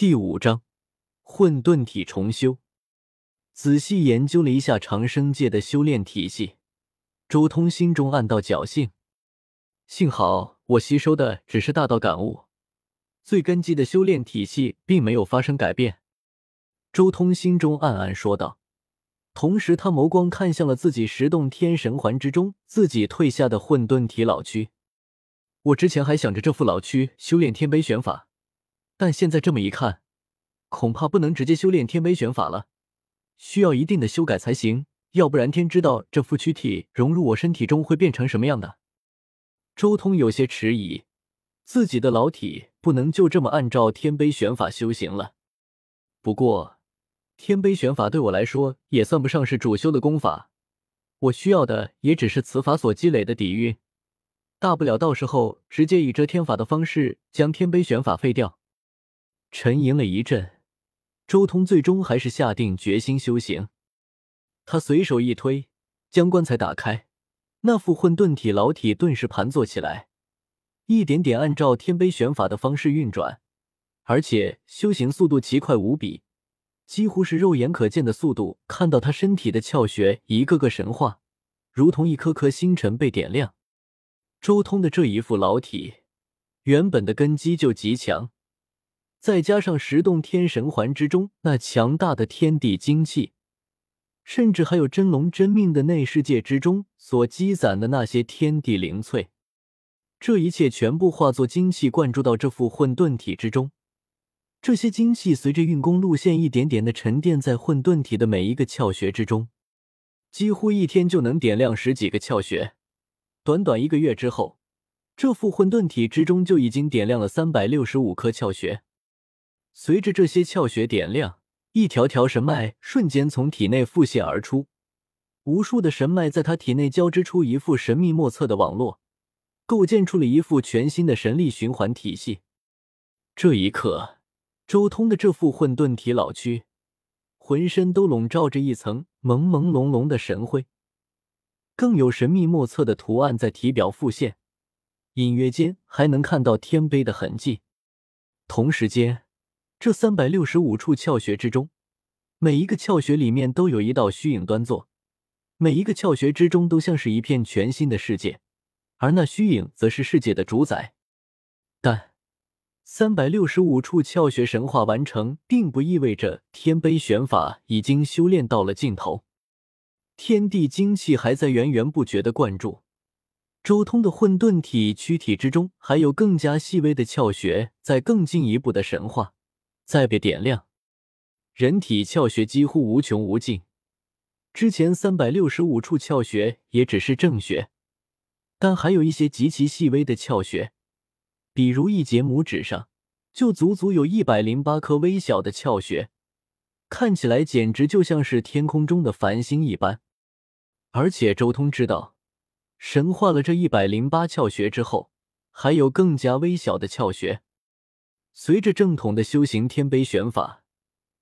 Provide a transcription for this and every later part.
第五章，混沌体重修。仔细研究了一下长生界的修炼体系，周通心中暗道侥幸。幸好我吸收的只是大道感悟，最根基的修炼体系并没有发生改变。周通心中暗暗说道，同时他眸光看向了自己十洞天神环之中自己退下的混沌体老躯。我之前还想着这副老躯修炼天杯玄法。但现在这么一看，恐怕不能直接修炼天杯玄法了，需要一定的修改才行。要不然天知道这副躯体融入我身体中会变成什么样的。周通有些迟疑，自己的老体不能就这么按照天碑玄法修行了。不过，天碑玄法对我来说也算不上是主修的功法，我需要的也只是此法所积累的底蕴，大不了到时候直接以遮天法的方式将天杯玄法废掉。沉吟了一阵，周通最终还是下定决心修行。他随手一推，将棺材打开，那副混沌体老体顿时盘坐起来，一点点按照天杯玄法的方式运转，而且修行速度奇快无比，几乎是肉眼可见的速度。看到他身体的窍穴一个个神化，如同一颗颗星辰被点亮。周通的这一副老体，原本的根基就极强。再加上十洞天神环之中那强大的天地精气，甚至还有真龙真命的内世界之中所积攒的那些天地灵粹，这一切全部化作精气灌注到这副混沌体之中。这些精气随着运功路线一点点的沉淀在混沌体的每一个窍穴之中，几乎一天就能点亮十几个窍穴。短短一个月之后，这副混沌体之中就已经点亮了三百六十五颗窍穴。随着这些窍穴点亮，一条条神脉瞬间从体内复现而出，无数的神脉在他体内交织出一副神秘莫测的网络，构建出了一副全新的神力循环体系。这一刻，周通的这副混沌体老躯，浑身都笼罩着一层朦朦胧胧的神辉，更有神秘莫测的图案在体表复现，隐约间还能看到天碑的痕迹。同时间。这三百六十五处窍穴之中，每一个窍穴里面都有一道虚影端坐，每一个窍穴之中都像是一片全新的世界，而那虚影则是世界的主宰。但三百六十五处窍穴神话完成，并不意味着天杯玄法已经修炼到了尽头，天地精气还在源源不绝的灌注。周通的混沌体躯体之中，还有更加细微的窍穴在更进一步的神化。再被点亮，人体窍穴几乎无穷无尽。之前三百六十五处窍穴也只是正穴，但还有一些极其细微的窍穴，比如一节拇指上就足足有一百零八颗微小的窍穴，看起来简直就像是天空中的繁星一般。而且周通知道，神化了这一百零八窍穴之后，还有更加微小的窍穴。随着正统的修行天杯玄法，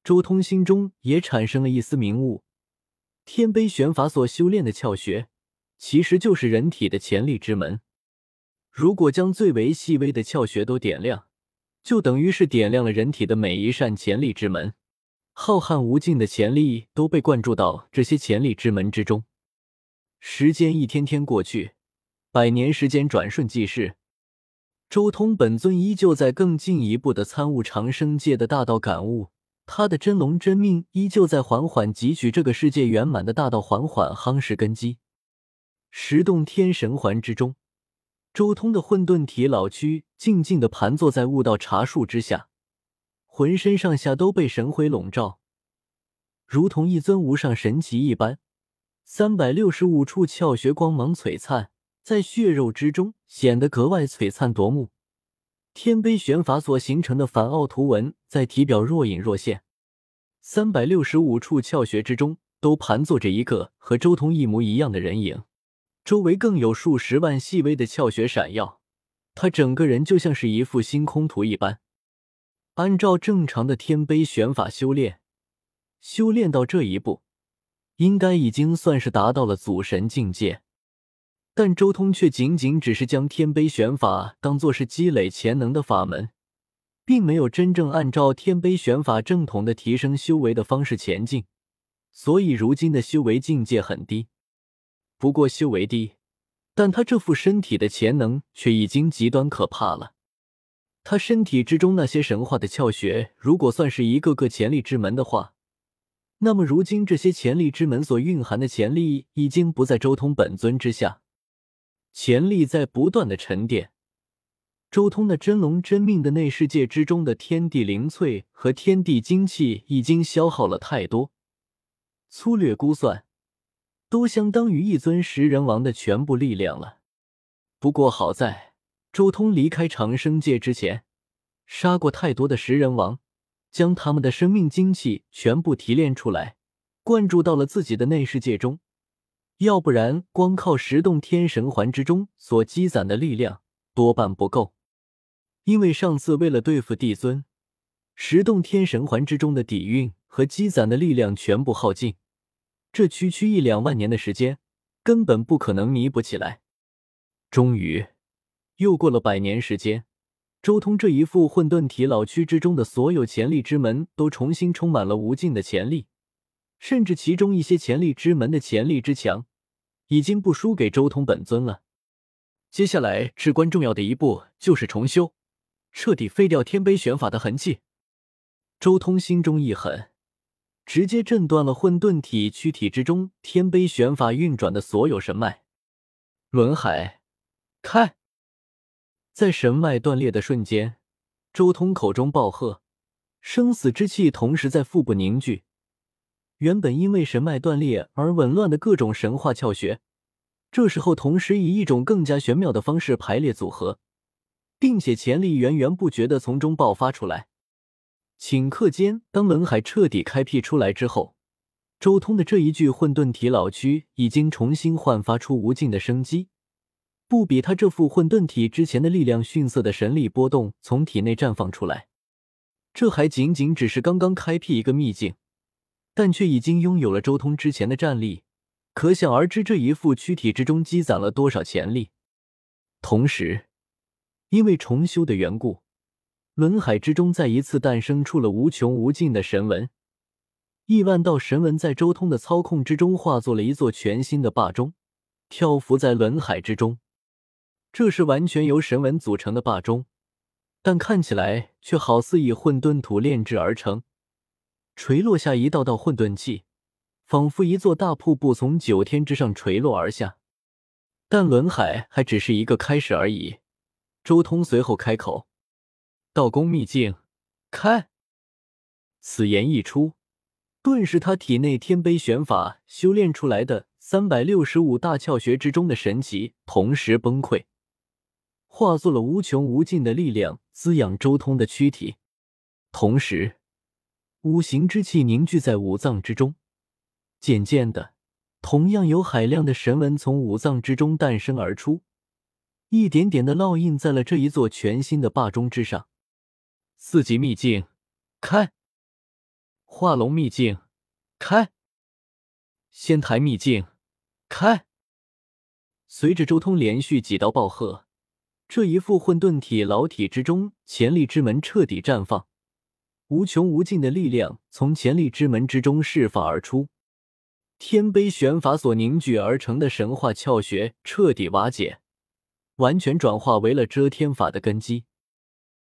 周通心中也产生了一丝明悟：天杯玄法所修炼的窍穴，其实就是人体的潜力之门。如果将最为细微的窍穴都点亮，就等于是点亮了人体的每一扇潜力之门，浩瀚无尽的潜力都被灌注到这些潜力之门之中。时间一天天过去，百年时间转瞬即逝。周通本尊依旧在更进一步的参悟长生界的大道感悟，他的真龙真命依旧在缓缓汲取这个世界圆满的大道，缓缓夯实根基。十洞天神环之中，周通的混沌体老躯静静的盘坐在悟道茶树之下，浑身上下都被神辉笼罩，如同一尊无上神奇一般。三百六十五处窍穴光芒璀璨。在血肉之中显得格外璀璨夺目，天碑玄法所形成的反奥图文在体表若隐若现。三百六十五处窍穴之中都盘坐着一个和周通一模一样的人影，周围更有数十万细微的窍穴闪耀，他整个人就像是一幅星空图一般。按照正常的天碑玄法修炼，修炼到这一步，应该已经算是达到了祖神境界。但周通却仅仅只是将天杯玄法当做是积累潜能的法门，并没有真正按照天碑玄法正统的提升修为的方式前进，所以如今的修为境界很低。不过修为低，但他这副身体的潜能却已经极端可怕了。他身体之中那些神话的窍穴，如果算是一个个潜力之门的话，那么如今这些潜力之门所蕴含的潜力已经不在周通本尊之下，潜力在不断的沉淀。周通的真龙真命的内世界之中的天地灵粹和天地精气已经消耗了太多，粗略估算，都相当于一尊食人王的全部力量了。不过好在周通离开长生界之前，杀过太多的食人王，将他们的生命精气全部提炼出来，灌注到了自己的内世界中。要不然，光靠十洞天神环之中所积攒的力量，多半不够。因为上次为了对付帝尊，十洞天神环之中的底蕴和积攒的力量全部耗尽，这区区一两万年的时间，根本不可能弥补起来。终于，又过了百年时间，周通这一副混沌体老躯之中的所有潜力之门都重新充满了无尽的潜力，甚至其中一些潜力之门的潜力之强，已经不输给周通本尊了。接下来至关重要的一步就是重修。彻底废掉天碑玄法的痕迹，周通心中一狠，直接震断了混沌体躯体之中天碑玄法运转的所有神脉。轮海开，在神脉断裂的瞬间，周通口中暴喝，生死之气同时在腹部凝聚。原本因为神脉断裂而紊乱的各种神话窍穴，这时候同时以一种更加玄妙的方式排列组合。并且潜力源源不绝的从中爆发出来。顷刻间，当冷海彻底开辟出来之后，周通的这一具混沌体老躯已经重新焕发出无尽的生机，不比他这副混沌体之前的力量逊色的神力波动从体内绽放出来。这还仅仅只是刚刚开辟一个秘境，但却已经拥有了周通之前的战力，可想而知这一副躯体之中积攒了多少潜力。同时，因为重修的缘故，轮海之中再一次诞生出了无穷无尽的神纹。亿万道神纹在周通的操控之中化作了一座全新的霸钟，漂浮在轮海之中。这是完全由神纹组成的霸钟，但看起来却好似以混沌土炼制而成，垂落下一道道混沌气，仿佛一座大瀑布从九天之上垂落而下。但轮海还只是一个开始而已。周通随后开口：“道宫秘境，开。”此言一出，顿时他体内天碑玄法修炼出来的三百六十五大窍穴之中的神奇同时崩溃，化作了无穷无尽的力量滋养周通的躯体。同时，五行之气凝聚在五脏之中，渐渐的，同样有海量的神纹从五脏之中诞生而出。一点点的烙印在了这一座全新的霸钟之上。四级秘境开，化龙秘境开，仙台秘境开。随着周通连续几道暴喝，这一副混沌体老体之中潜力之门彻底绽放，无穷无尽的力量从潜力之门之中释放而出，天碑玄法所凝聚而成的神话窍穴彻底瓦解。完全转化为了遮天法的根基。